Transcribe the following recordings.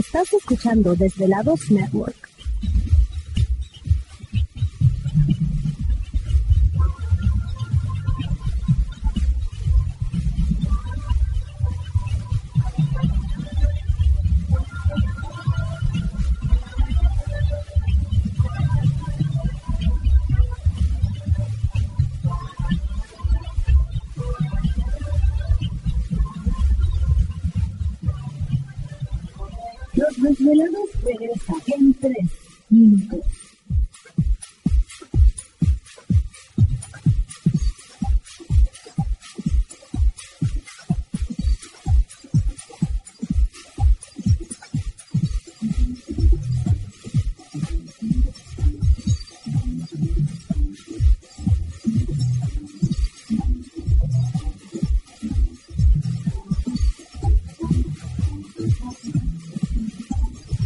Estás escuchando Desvelados Network. Desvelados regresa en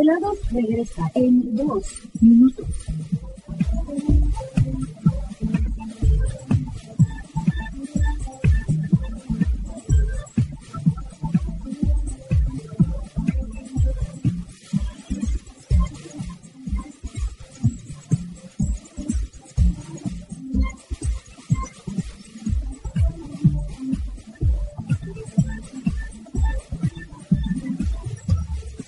Desvelados regresa en dos minutos.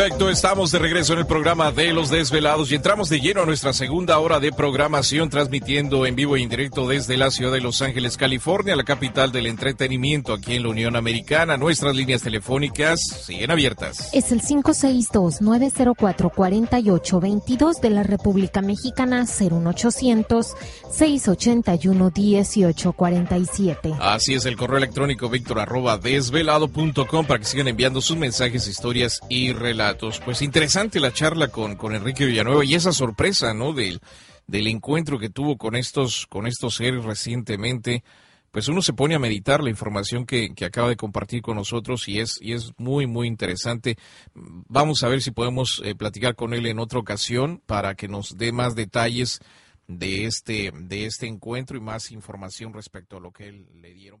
Perfecto, estamos de regreso en el programa de Los Desvelados y entramos de lleno a nuestra segunda hora de programación transmitiendo en vivo e indirecto desde la ciudad de Los Ángeles, California, la capital del entretenimiento aquí en la Unión Americana. Nuestras líneas telefónicas siguen abiertas. Es el 562-904-4822 de la República Mexicana, 01800-681-1847. Así es el correo electrónico víctor arroba desvelado.com para que sigan enviando sus mensajes, historias y relatos. Pues interesante la charla con, con Enrique Villanueva y esa sorpresa, ¿no? Del, del encuentro que tuvo con estos, con estos seres recientemente. Pues uno se pone a meditar la información que, que acaba de compartir con nosotros y es, y es muy, muy interesante. Vamos a ver si podemos eh, platicar con él en otra ocasión para que nos dé más detalles de este, de este encuentro y más información respecto a lo que él le dieron.